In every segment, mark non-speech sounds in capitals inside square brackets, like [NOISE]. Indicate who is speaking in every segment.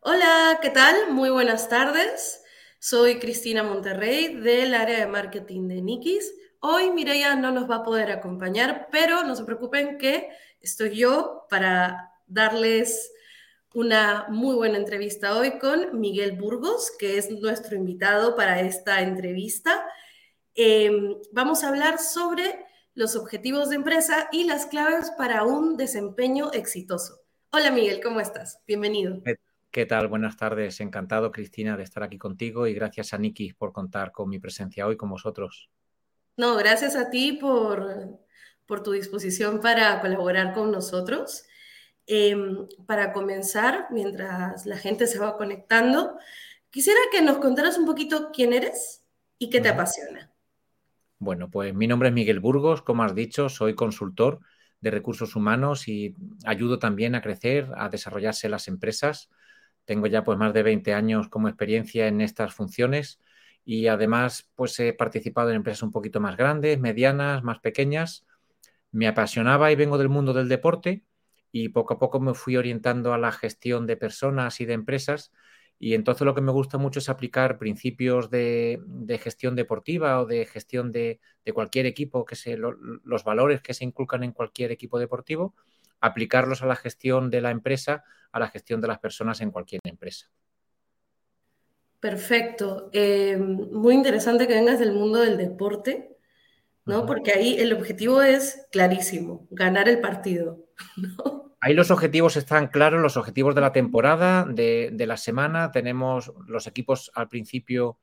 Speaker 1: Hola, ¿qué tal? Muy buenas tardes. Soy Cristina Monterrey del área de marketing de Nikis. Hoy Mireya no nos va a poder acompañar, pero no se preocupen que estoy yo para darles una muy buena entrevista hoy con Miguel Burgos, que es nuestro invitado para esta entrevista. Eh, vamos a hablar sobre los objetivos de empresa y las claves para un desempeño exitoso. Hola Miguel, ¿cómo estás? Bienvenido.
Speaker 2: ¿Qué tal? Buenas tardes. Encantado, Cristina, de estar aquí contigo y gracias a Nikki por contar con mi presencia hoy con vosotros.
Speaker 1: No, gracias a ti por, por tu disposición para colaborar con nosotros. Eh, para comenzar, mientras la gente se va conectando, quisiera que nos contaras un poquito quién eres y qué te apasiona.
Speaker 2: Bueno, pues mi nombre es Miguel Burgos, como has dicho, soy consultor de recursos humanos y ayudo también a crecer, a desarrollarse las empresas tengo ya pues más de 20 años como experiencia en estas funciones y además pues he participado en empresas un poquito más grandes, medianas, más pequeñas. Me apasionaba y vengo del mundo del deporte y poco a poco me fui orientando a la gestión de personas y de empresas y entonces lo que me gusta mucho es aplicar principios de, gestión deportiva o de gestión de, cualquier equipo, que se, los valores que se inculcan en cualquier equipo deportivo aplicarlos a la gestión de la empresa, a la gestión de las personas en cualquier empresa.
Speaker 1: Perfecto. Eh, muy interesante que vengas del mundo del deporte, ¿no? Porque ahí el objetivo es clarísimo, ganar el partido. [LAUGHS]
Speaker 2: Ahí los objetivos están claros, los objetivos de la temporada, de, la semana. Tenemos los equipos al principio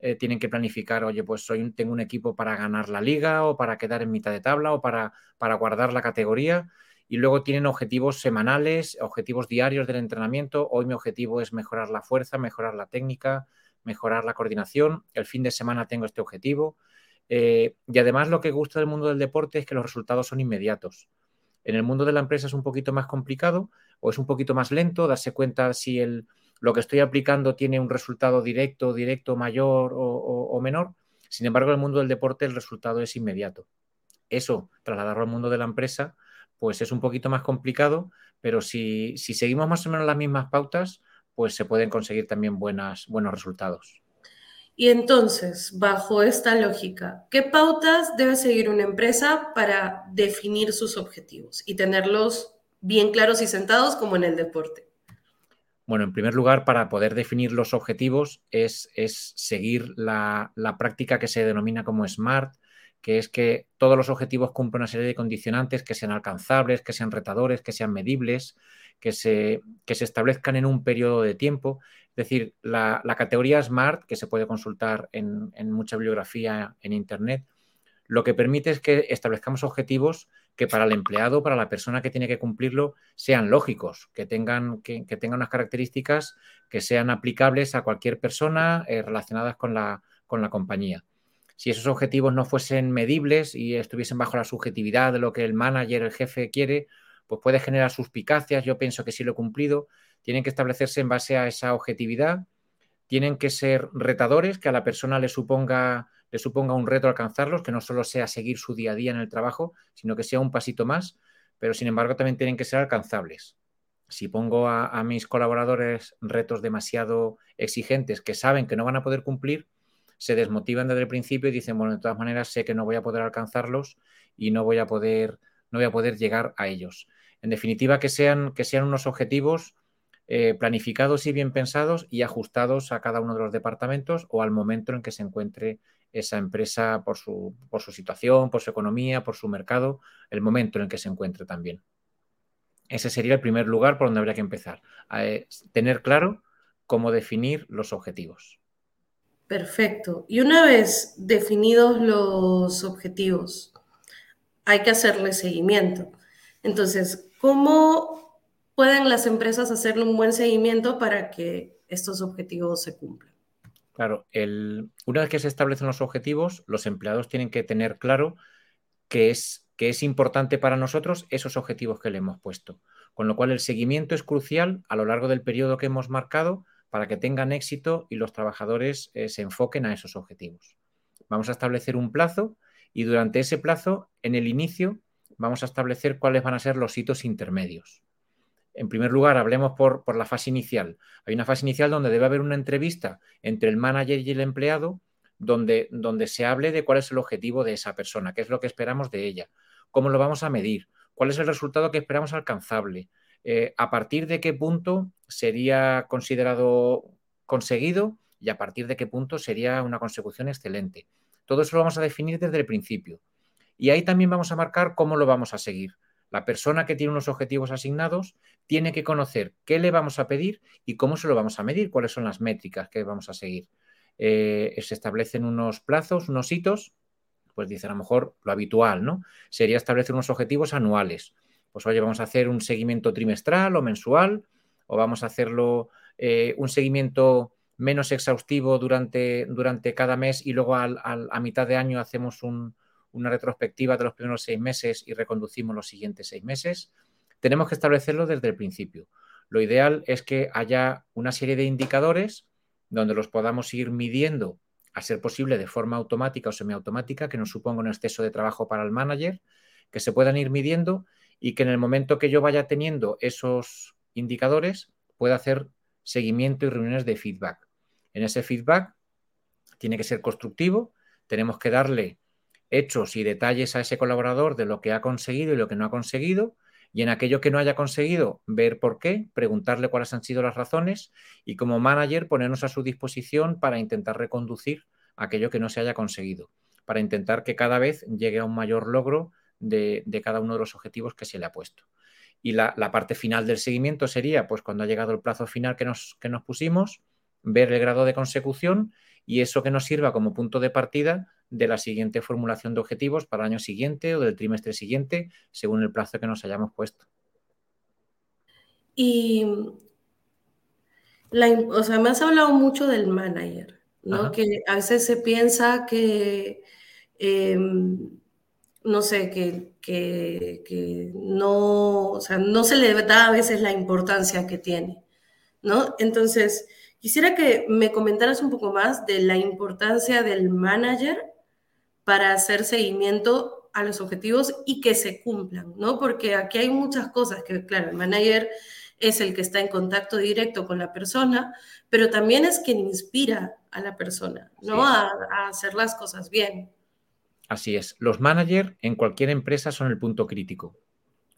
Speaker 2: eh, tienen que planificar, oye, pues soy, tengo un equipo para ganar la liga o para quedar en mitad de tabla o para, para guardar la categoría y luego tienen objetivos semanales, objetivos diarios del entrenamiento. Hoy mi objetivo es mejorar la fuerza, mejorar la técnica, mejorar la coordinación. El fin de semana tengo este objetivo. Eh, y además lo que gusta del mundo del deporte es que los resultados son inmediatos. En el mundo de la empresa es un poquito más complicado o es un poquito más lento darse cuenta si el, lo que estoy aplicando tiene un resultado directo, directo mayor o, o menor. Sin embargo, en el mundo del deporte el resultado es inmediato. Eso, trasladarlo al mundo de la empresa, pues es un poquito más complicado, pero si, seguimos más o menos las mismas pautas, pues se pueden conseguir también buenas, buenos resultados.
Speaker 1: Y entonces, bajo esta lógica, ¿qué pautas debe seguir una empresa para definir sus objetivos y tenerlos bien claros y sentados como en el deporte?
Speaker 2: Bueno, en primer lugar, para poder definir los objetivos es, es seguir la, la, práctica que se denomina como SMART, que es que todos los objetivos cumplan una serie de condicionantes que sean alcanzables, que sean retadores, que sean medibles, que se, que se establezcan en un periodo de tiempo. Es decir, la, categoría SMART, que se puede consultar en, mucha bibliografía en Internet, lo que permite es que establezcamos objetivos que para el empleado, para la persona que tiene que cumplirlo, sean lógicos, que tengan, que, tengan unas características que sean aplicables a cualquier persona eh, relacionadas con la, con la compañía si esos objetivos no fuesen medibles y estuviesen bajo la subjetividad de lo que el manager, el jefe quiere, pues puede generar suspicacias. Yo pienso que sí lo he cumplido. Tienen que establecerse en base a esa objetividad. Tienen que ser retadores, que a la persona le suponga, le suponga un reto alcanzarlos, que no solo sea seguir su día a día en el trabajo, sino que sea un pasito más, pero sin embargo también tienen que ser alcanzables. Si pongo a, a mis colaboradores retos demasiado exigentes que saben que no van a poder cumplir, se desmotivan desde el principio y dicen, bueno, de todas maneras sé que no voy a poder alcanzarlos y no voy a poder, no voy a poder llegar a ellos. En definitiva, que sean, que sean unos objetivos eh, planificados y bien pensados y ajustados a cada uno de los departamentos o al momento en que se encuentre esa empresa por su, por su situación, por su economía, por su mercado, el momento en que se encuentre también. Ese sería el primer lugar por donde habría que empezar. Eh, tener claro cómo definir los objetivos.
Speaker 1: Perfecto. Y una vez definidos los objetivos, hay que hacerle seguimiento. Entonces, ¿cómo pueden las empresas hacerle un buen seguimiento para que estos objetivos se cumplan?
Speaker 2: Claro, una vez que se establecen los objetivos, los empleados tienen que tener claro que es, que es importante para nosotros esos objetivos que le hemos puesto. Con lo cual, el seguimiento es crucial a lo largo del periodo que hemos marcado para que tengan éxito y los trabajadores eh, se enfoquen a esos objetivos. Vamos a establecer un plazo y durante ese plazo, en el inicio, vamos a establecer cuáles van a ser los hitos intermedios. en primer lugar, hablemos por, por, la fase inicial. Hay una fase inicial donde debe haber una entrevista entre el manager y el empleado donde, donde se hable de cuál es el objetivo de esa persona, qué es lo que esperamos de ella, cómo lo vamos a medir, cuál es el resultado que esperamos alcanzable, eh, a partir de qué punto sería considerado conseguido y a partir de qué punto sería una consecución excelente. Todo eso lo vamos a definir desde el principio. Y ahí también vamos a marcar cómo lo vamos a seguir. La persona que tiene unos objetivos asignados tiene que conocer qué le vamos a pedir y cómo se lo vamos a medir, cuáles son las métricas que vamos a seguir. Eh, se establecen unos plazos, unos hitos, pues dice a lo mejor lo habitual, ¿no? Sería establecer unos objetivos anuales. Pues oye, vamos a hacer un seguimiento trimestral o mensual, o vamos a hacerlo eh, un seguimiento menos exhaustivo durante, durante cada mes y luego a mitad de año hacemos una retrospectiva de los primeros seis meses y reconducimos los siguientes seis meses. Tenemos que establecerlo desde el principio. Lo ideal es que haya una serie de indicadores donde los podamos ir midiendo, a ser posible de forma automática o semiautomática, que no suponga un exceso de trabajo para el manager, que se puedan ir midiendo y que en el momento que yo vaya teniendo esos indicadores pueda hacer seguimiento y reuniones de feedback. En ese feedback tiene que ser constructivo, tenemos que darle hechos y detalles a ese colaborador de lo que ha conseguido y lo que no ha conseguido, y en aquello que no haya conseguido, ver por qué, preguntarle cuáles han sido las razones y como manager ponernos a su disposición para intentar reconducir aquello que no se haya conseguido, para intentar que cada vez llegue a un mayor logro de, cada uno de los objetivos que se le ha puesto. Y la, parte final del seguimiento sería, pues cuando ha llegado el plazo final que nos, que nos pusimos, ver el grado de consecución y eso que nos sirva como punto de partida de la siguiente formulación de objetivos para el año siguiente o del trimestre siguiente, según el plazo que nos hayamos puesto.
Speaker 1: Y, o sea, me has hablado mucho del manager, ¿no? Que a veces se piensa que, em, no sé, que, que, no, o sea, no se le da a veces la importancia que tiene, ¿no? Entonces, quisiera que me comentaras un poco más de la importancia del manager para hacer seguimiento a los objetivos y que se cumplan, ¿no? Porque aquí hay muchas cosas que, claro, el manager es el que está en contacto directo con la persona, pero también es quien inspira a la persona, ¿no? A, hacer las cosas bien.
Speaker 2: Así es. Los managers en cualquier empresa son el punto crítico.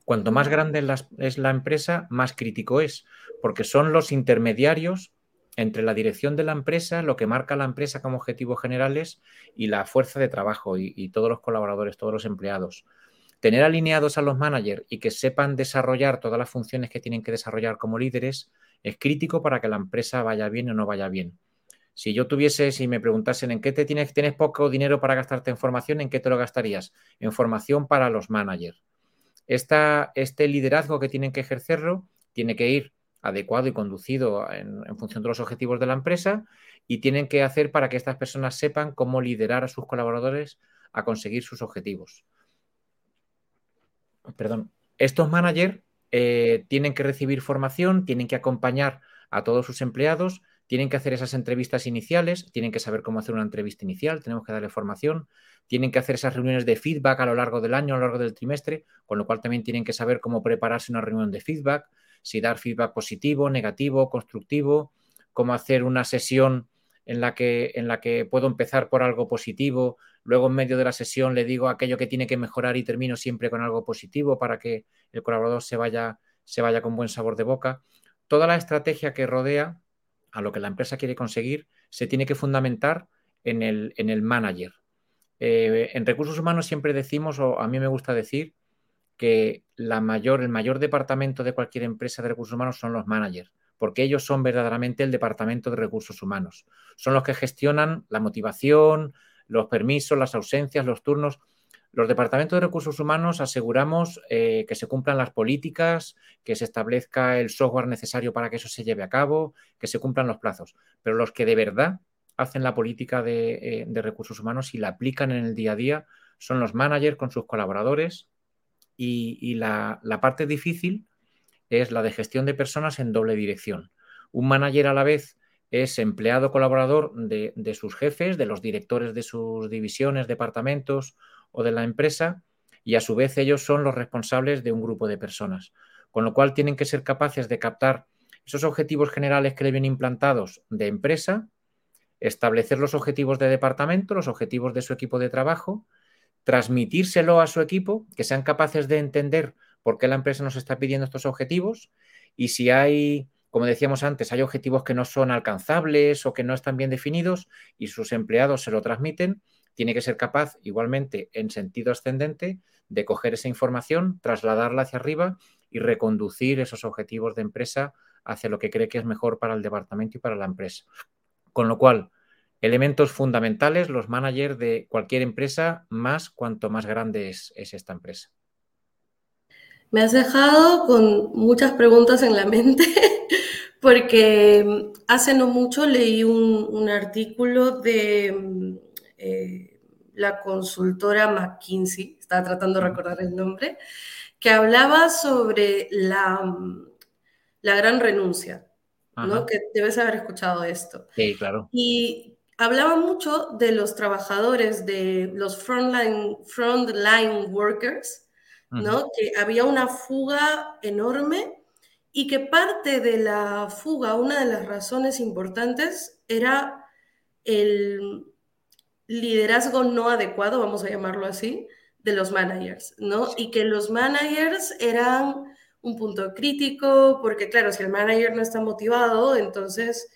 Speaker 2: Cuanto más grande es la empresa, más crítico es, porque son los intermediarios entre la dirección de la empresa, lo que marca la empresa como objetivos generales y la fuerza de trabajo y, todos los colaboradores, todos los empleados. Tener alineados a los managers y que sepan desarrollar todas las funciones que tienen que desarrollar como líderes es crítico para que la empresa vaya bien o no vaya bien. Si yo tuviese, si me preguntasen en qué te tienes, tienes poco dinero para gastarte en formación, ¿en qué te lo gastarías? En formación para los managers. este liderazgo que tienen que ejercerlo tiene que ir adecuado y conducido en, función de los objetivos de la empresa y tienen que hacer para que estas personas sepan cómo liderar a sus colaboradores a conseguir sus objetivos. Perdón. Estos managers eh, tienen que recibir formación, tienen que acompañar a todos sus empleados, tienen que hacer esas entrevistas iniciales, tienen que saber cómo hacer una entrevista inicial, tenemos que darle formación, tienen que hacer esas reuniones de feedback a lo largo del año, a lo largo del trimestre, con lo cual también tienen que saber cómo prepararse una reunión de feedback, si dar feedback positivo, negativo, constructivo, cómo hacer una sesión en la que, en la que puedo empezar por algo positivo, luego en medio de la sesión le digo aquello que tiene que mejorar y termino siempre con algo positivo para que el colaborador se vaya, se vaya con buen sabor de boca. Toda la estrategia que rodea a lo que la empresa quiere conseguir se tiene que fundamentar en el, en el manager. Eh, en recursos humanos siempre decimos, o a mí me gusta decir, que la mayor, el mayor departamento de cualquier empresa de recursos humanos son los managers, porque ellos son verdaderamente el departamento de recursos humanos. Son los que gestionan la motivación, los permisos, las ausencias, los turnos. Los departamentos de recursos humanos aseguramos eh, que se cumplan las políticas, que se establezca el software necesario para que eso se lleve a cabo, que se cumplan los plazos. Pero los que de verdad hacen la política de, eh, recursos humanos y la aplican en el día a día son los managers con sus colaboradores, y, la, parte difícil es la de gestión de personas en doble dirección. Un manager a la vez es empleado colaborador de, sus jefes, de los directores de sus divisiones, departamentos o de la empresa, y a su vez ellos son los responsables de un grupo de personas. Con lo cual tienen que ser capaces de captar esos objetivos generales que le vienen implantados de empresa, establecer los objetivos de departamento, los objetivos de su equipo de trabajo, transmitírselo a su equipo, que sean capaces de entender por qué la empresa nos está pidiendo estos objetivos y si hay, como decíamos antes, hay objetivos que no son alcanzables o que no están bien definidos y sus empleados se lo transmiten, tiene que ser capaz igualmente en sentido ascendente de coger esa información, trasladarla hacia arriba y reconducir esos objetivos de empresa hacia lo que cree que es mejor para el departamento y para la empresa. Con lo cual, elementos fundamentales, los managers de cualquier empresa, más cuanto más grande es, esta empresa.
Speaker 1: Me has dejado con muchas preguntas en la mente, [LAUGHS] porque hace no mucho leí un, artículo de eh, la consultora McKinsey, estaba tratando de recordar el nombre, que hablaba sobre la, la gran renuncia, ¿no? Que debes haber escuchado esto.
Speaker 2: Sí, claro.
Speaker 1: Y hablaba mucho de los trabajadores, de los frontline, frontline workers, ¿no? Que había una fuga enorme y que parte de la fuga, una de las razones importantes, era el liderazgo no adecuado, vamos a llamarlo así, de los managers, ¿no? Y que los managers eran un punto crítico, porque claro, si el manager no está motivado, entonces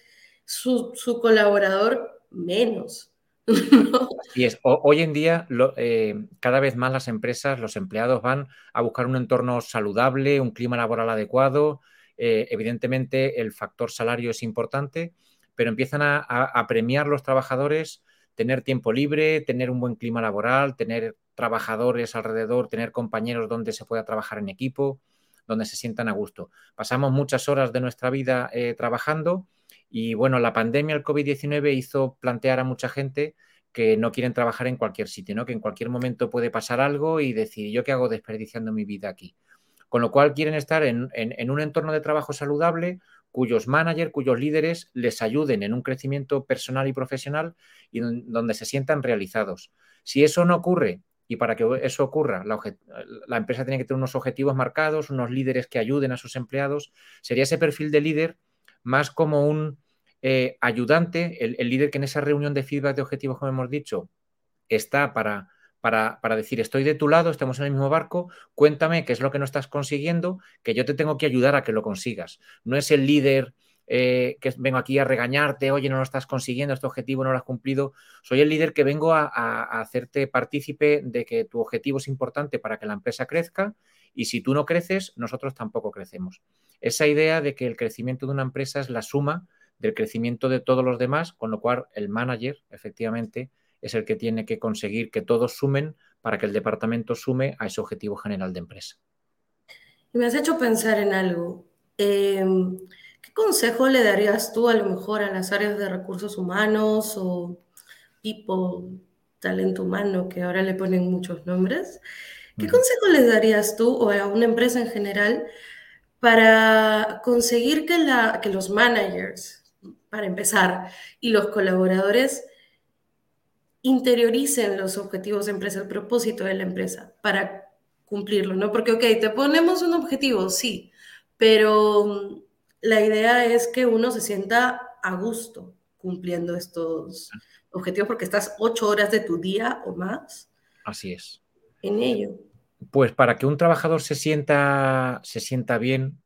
Speaker 1: su, colaborador menos. [LAUGHS]
Speaker 2: Y es, hoy en día, eh, cada vez más las empresas, los empleados van a buscar un entorno saludable, un clima laboral adecuado. Eh, evidentemente, el factor salario es importante, pero empiezan a, a premiar los trabajadores tener tiempo libre, tener un buen clima laboral, tener trabajadores alrededor, tener compañeros donde se pueda trabajar en equipo donde se sientan a gusto. Pasamos muchas horas de nuestra vida eh, trabajando y bueno, la pandemia, el COVID-19 hizo plantear a mucha gente que no quieren trabajar en cualquier sitio, ¿no? que en cualquier momento puede pasar algo y decir, ¿yo qué hago desperdiciando mi vida aquí? Con lo cual quieren estar en, en un entorno de trabajo saludable, cuyos managers, cuyos líderes les ayuden en un crecimiento personal y profesional y donde se sientan realizados. Si eso no ocurre y para que eso ocurra, la, empresa tiene que tener unos objetivos marcados, unos líderes que ayuden a sus empleados. Sería ese perfil de líder más como un eh, ayudante, el, líder que en esa reunión de feedback de objetivos, como hemos dicho, está para, para, decir, estoy de tu lado, estamos en el mismo barco, cuéntame qué es lo que no estás consiguiendo, que yo te tengo que ayudar a que lo consigas. No es el líder eh, que vengo aquí a regañarte, oye, no lo estás consiguiendo, este objetivo no lo has cumplido. Soy el líder que vengo a, hacerte partícipe de que tu objetivo es importante para que la empresa crezca y si tú no creces, nosotros tampoco crecemos. Esa idea de que el crecimiento de una empresa es la suma del crecimiento de todos los demás, con lo cual el manager, efectivamente, es el que tiene que conseguir que todos sumen para que el departamento sume a ese objetivo general de empresa.
Speaker 1: Me has hecho pensar en algo. Em, ¿Qué consejo le darías tú a lo mejor a las áreas de recursos humanos o tipo talento humano, que ahora le ponen muchos nombres? ¿Qué consejo les darías tú o a una empresa en general para conseguir que, la, que los managers, para empezar, y los colaboradores interioricen los objetivos de empresa, el propósito de la empresa para cumplirlo, ¿no? Porque, ok, te ponemos un objetivo, sí, pero la idea es que uno se sienta a gusto cumpliendo estos objetivos porque estás ocho horas de tu día o más.
Speaker 2: Así es.
Speaker 1: En ello.
Speaker 2: Pues para que un trabajador se sienta, se sienta bien,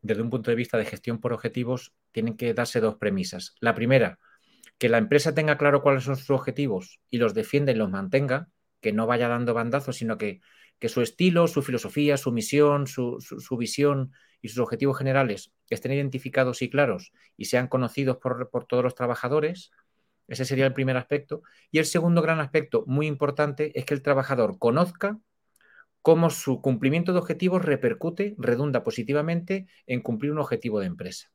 Speaker 2: desde un punto de vista de gestión por objetivos, tienen que darse dos premisas. La primera, que la empresa tenga claro cuáles son sus objetivos y los defienda y los mantenga, que no vaya dando bandazos, sino que, que su estilo, su filosofía, su misión, su, su visión y sus objetivos generales estén identificados y claros y sean conocidos por, todos los trabajadores. Ese sería el primer aspecto. Y el segundo gran aspecto, muy importante, es que el trabajador conozca cómo su cumplimiento de objetivos repercute, redunda positivamente en cumplir un objetivo de empresa.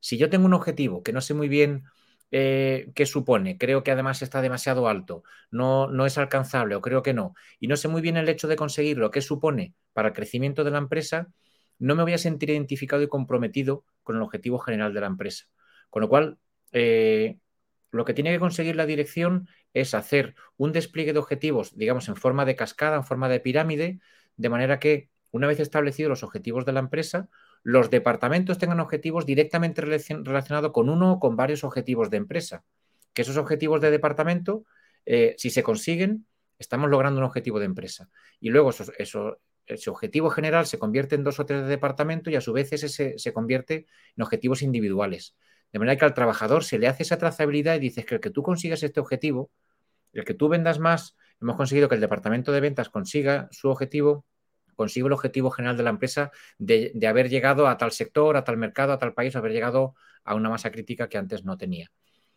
Speaker 2: Si yo tengo un objetivo que no sé muy bien eh, qué supone, creo que además está demasiado alto, no, no es alcanzable o creo que no, y no sé muy bien el hecho de conseguirlo, qué supone para el crecimiento de la empresa, no me voy a sentir identificado y comprometido con el objetivo general de la empresa. Con lo cual, eh, lo que tiene que conseguir la dirección es hacer un despliegue de objetivos, digamos, en forma de cascada, en forma de pirámide, de manera que una vez establecidos los objetivos de la empresa, los departamentos tengan objetivos directamente relacionados con uno o con varios objetivos de empresa. Que esos objetivos de departamento, eh, si se consiguen, estamos logrando un objetivo de empresa. Y luego ese objetivo general se convierte en dos o tres de departamento y a su vez ese se, convierte en objetivos individuales. De manera que al trabajador se le hace esa trazabilidad y dices que el que tú consigas este objetivo, el que tú vendas más, hemos conseguido que el departamento de ventas consiga su objetivo, consiga el objetivo general de la empresa de, haber llegado a tal sector, a tal mercado, a tal país, haber llegado a una masa crítica que antes no tenía.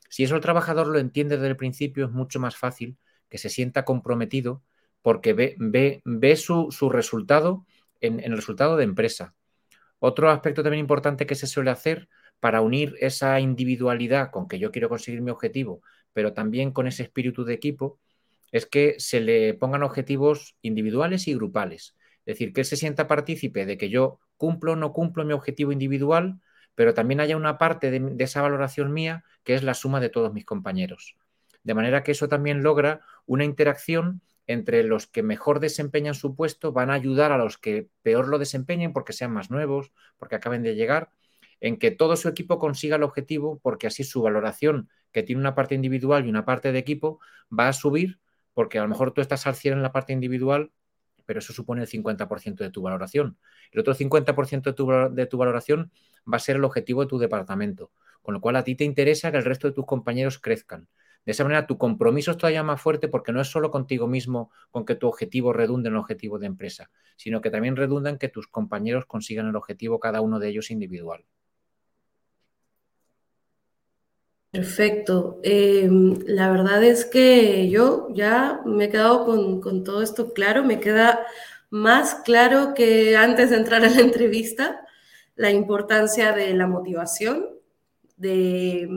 Speaker 2: Si eso el trabajador lo entiende desde el principio, es mucho más fácil que se sienta comprometido porque ve su, resultado en, el resultado de empresa. Otro aspecto también importante que se suele hacer para unir esa individualidad con que yo quiero conseguir mi objetivo, pero también con ese espíritu de equipo, es que se le pongan objetivos individuales y grupales. Es decir, que él se sienta partícipe de que yo cumplo o no cumplo mi objetivo individual, pero también haya una parte de, esa valoración mía que es la suma de todos mis compañeros. De manera que eso también logra una interacción entre los que mejor desempeñan su puesto, van a ayudar a los que peor lo desempeñen porque sean más nuevos, porque acaben de llegar, en que todo su equipo consiga el objetivo, porque así su valoración, que tiene una parte individual y una parte de equipo, va a subir, porque a lo mejor tú estás al 100 en la parte individual, pero eso supone el 50% de tu valoración. El otro 50% de tu, de tu valoración va a ser el objetivo de tu departamento, con lo cual a ti te interesa que el resto de tus compañeros crezcan. De esa manera, tu compromiso es todavía más fuerte porque no es solo contigo mismo con que tu objetivo redunde en el objetivo de empresa, sino que también redunda en que tus compañeros consigan el objetivo, cada uno de ellos individual.
Speaker 1: Perfecto. Em, la verdad es que yo ya me he quedado con, todo esto claro, me queda más claro que antes de entrar a la entrevista la importancia de la motivación, de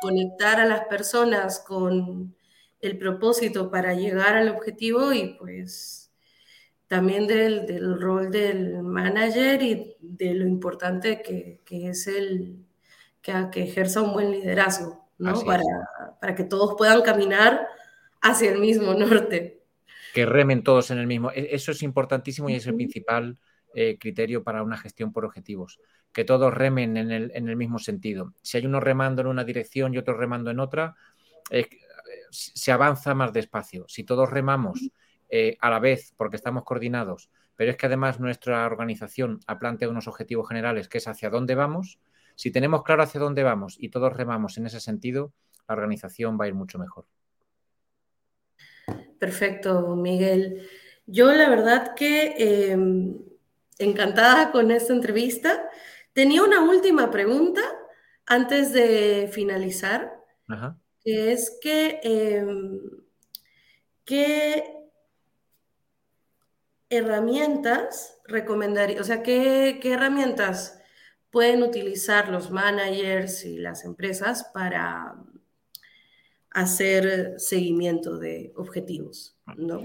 Speaker 1: conectar a las personas con el propósito para llegar al objetivo y pues también del, rol del manager y de lo importante que, es el que, que, ejerza un buen liderazgo, ¿no? Para, para, que todos puedan caminar hacia el mismo norte.
Speaker 2: Que remen todos en el mismo. E, eso es importantísimo y es el principal eh, criterio para una gestión por objetivos, que todos remen en el, mismo sentido. Si hay uno remando en una dirección y otro remando en otra, eh, se avanza más despacio. Si todos remamos eh, a la vez porque estamos coordinados, pero es que además nuestra organización ha planteado unos objetivos generales que es hacia dónde vamos, si tenemos claro hacia dónde vamos y todos remamos en ese sentido, la organización va a ir mucho mejor.
Speaker 1: Perfecto, Miguel. Yo la verdad que em, encantada con esta entrevista. Tenía una última pregunta antes de finalizar, que es que, em, ¿qué herramientas recomendaría, o sea, ¿qué, qué herramientas pueden utilizar los managers y las empresas para hacer seguimiento de objetivos? ¿no?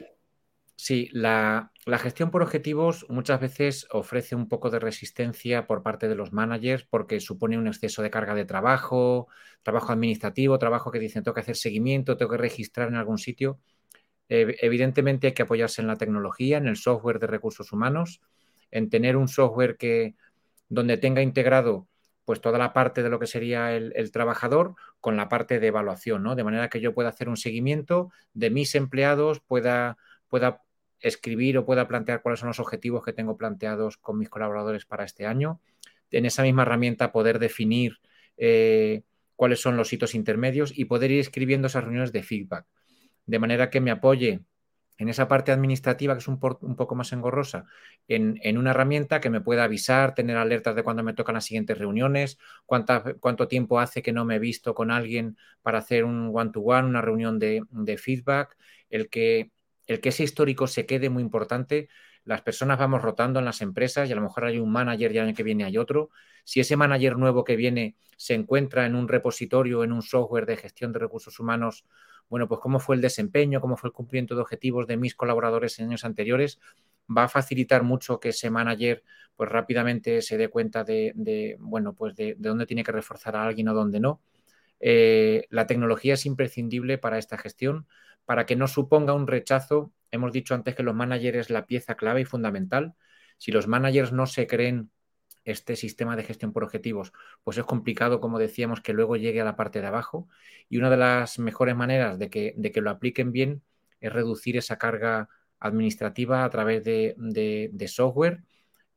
Speaker 2: Sí, la, gestión por objetivos muchas veces ofrece un poco de resistencia por parte de los managers porque supone un exceso de carga de trabajo, trabajo administrativo, trabajo que dicen tengo que hacer seguimiento, tengo que registrar en algún sitio. evidentemente hay que apoyarse en la tecnología, en el software de recursos humanos, en tener un software que donde tenga integrado pues toda la parte de lo que sería el, trabajador con la parte de evaluación, ¿no? De manera que yo pueda hacer un seguimiento de mis empleados, pueda, pueda escribir o pueda plantear cuáles son los objetivos que tengo planteados con mis colaboradores para este año. En esa misma herramienta poder definir eh, cuáles son los hitos intermedios y poder ir escribiendo esas reuniones de feedback. De manera que me apoye en esa parte administrativa que es un, poco más engorrosa, en, una herramienta que me pueda avisar, tener alertas de cuándo me tocan las siguientes reuniones, cuánto tiempo hace que no me he visto con alguien para hacer un one-to-one, una reunión de, de feedback, el que el que ese histórico se quede muy importante. Las personas vamos rotando en las empresas y a lo mejor hay un manager y el año que viene hay otro. Si ese manager nuevo que viene se encuentra en un repositorio, en un software de gestión de recursos humanos, bueno, pues cómo fue el desempeño, cómo fue el cumplimiento de objetivos de mis colaboradores en años anteriores, va a facilitar mucho que ese manager pues rápidamente se dé cuenta de, bueno, pues de, dónde tiene que reforzar a alguien o dónde no. Eh, la tecnología es imprescindible para esta gestión para que no suponga un rechazo. Hemos dicho antes que los managers es la pieza clave y fundamental. Si los managers no se creen este sistema de gestión por objetivos, pues es complicado, como decíamos, que luego llegue a la parte de abajo. Y una de las mejores maneras de que, lo apliquen bien es reducir esa carga administrativa a través de, software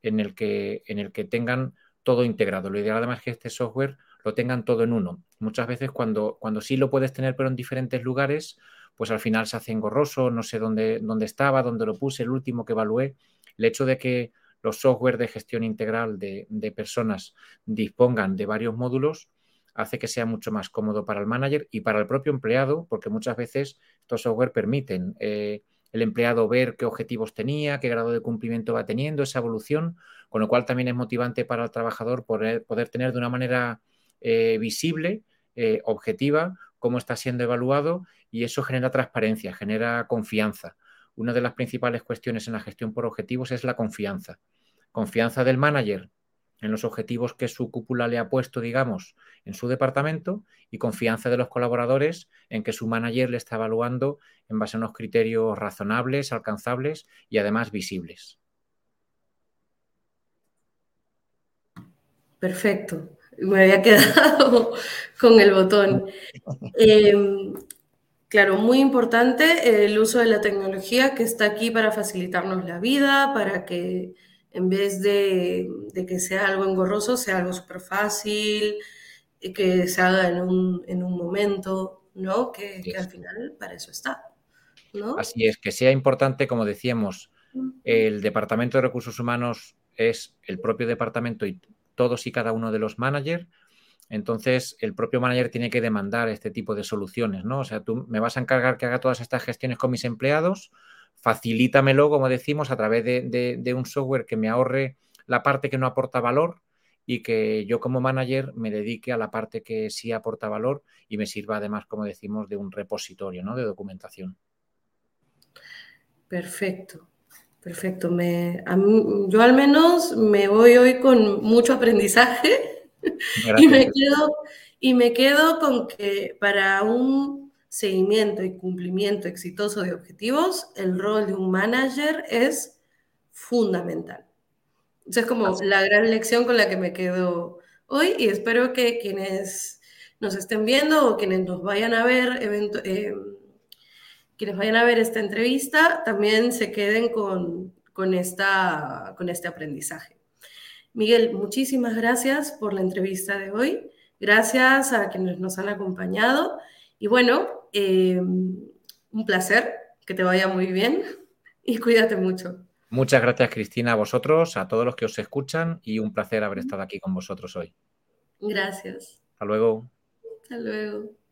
Speaker 2: en el, que, tengan todo integrado. Lo ideal además es que este software lo tengan todo en uno. Muchas veces cuando sí lo puedes tener pero en diferentes lugares, pues al final se hace engorroso, no sé dónde, dónde estaba, dónde lo puse, el último que evalué. El hecho de que los software de gestión integral de, personas dispongan de varios módulos hace que sea mucho más cómodo para el manager y para el propio empleado, porque muchas veces estos software permiten eh, el empleado ver qué objetivos tenía, qué grado de cumplimiento va teniendo, esa evolución, con lo cual también es motivante para el trabajador poder, poder tener de una manera eh, visible, eh, objetiva, cómo está siendo evaluado y eso genera transparencia, genera confianza. Una de las principales cuestiones en la gestión por objetivos es la confianza. Confianza del manager en los objetivos que su cúpula le ha puesto, digamos, en su departamento y confianza de los colaboradores en que su manager le está evaluando en base a unos criterios razonables, alcanzables y además visibles.
Speaker 1: Perfecto. Me había quedado [LAUGHS] con el botón. Em, claro, muy importante el uso de la tecnología que está aquí para facilitarnos la vida, para que en vez de, que sea algo engorroso, sea algo súper fácil, que se haga en un, en un momento, ¿no? Que, que, al final para eso está. ¿no?
Speaker 2: Así es, que sea importante, como decíamos, el Departamento de Recursos Humanos es el propio departamento y todos y cada uno de los managers. Entonces, el propio manager tiene que demandar este tipo de soluciones, ¿no? O sea, tú me vas a encargar que haga todas estas gestiones con mis empleados, facilítamelo, como decimos, a través de, un software que me ahorre la parte que no aporta valor y que yo como manager me dedique a la parte que sí aporta valor y me sirva además, como decimos, de un repositorio ¿no? de documentación.
Speaker 1: Perfecto, perfecto. Me, yo al menos me voy hoy con mucho aprendizaje [LAUGHS] y me, quedo, y me quedo con que para un seguimiento y cumplimiento exitoso de objetivos, el rol de un manager es fundamental. Esa es como la gran lección con la que me quedo hoy y espero que quienes nos estén viendo o quienes nos vayan a ver, eh, quienes vayan a ver esta entrevista, también se queden con, con, esta, con este aprendizaje. Miguel, muchísimas gracias por la entrevista de hoy. Gracias a quienes nos han acompañado. Y bueno, eh, un placer, que te vaya muy bien [LAUGHS] y cuídate mucho.
Speaker 2: Muchas gracias, Cristina, a vosotros, a todos los que os escuchan y un placer haber estado aquí con vosotros hoy.
Speaker 1: Gracias.
Speaker 2: Hasta luego.
Speaker 1: Hasta luego.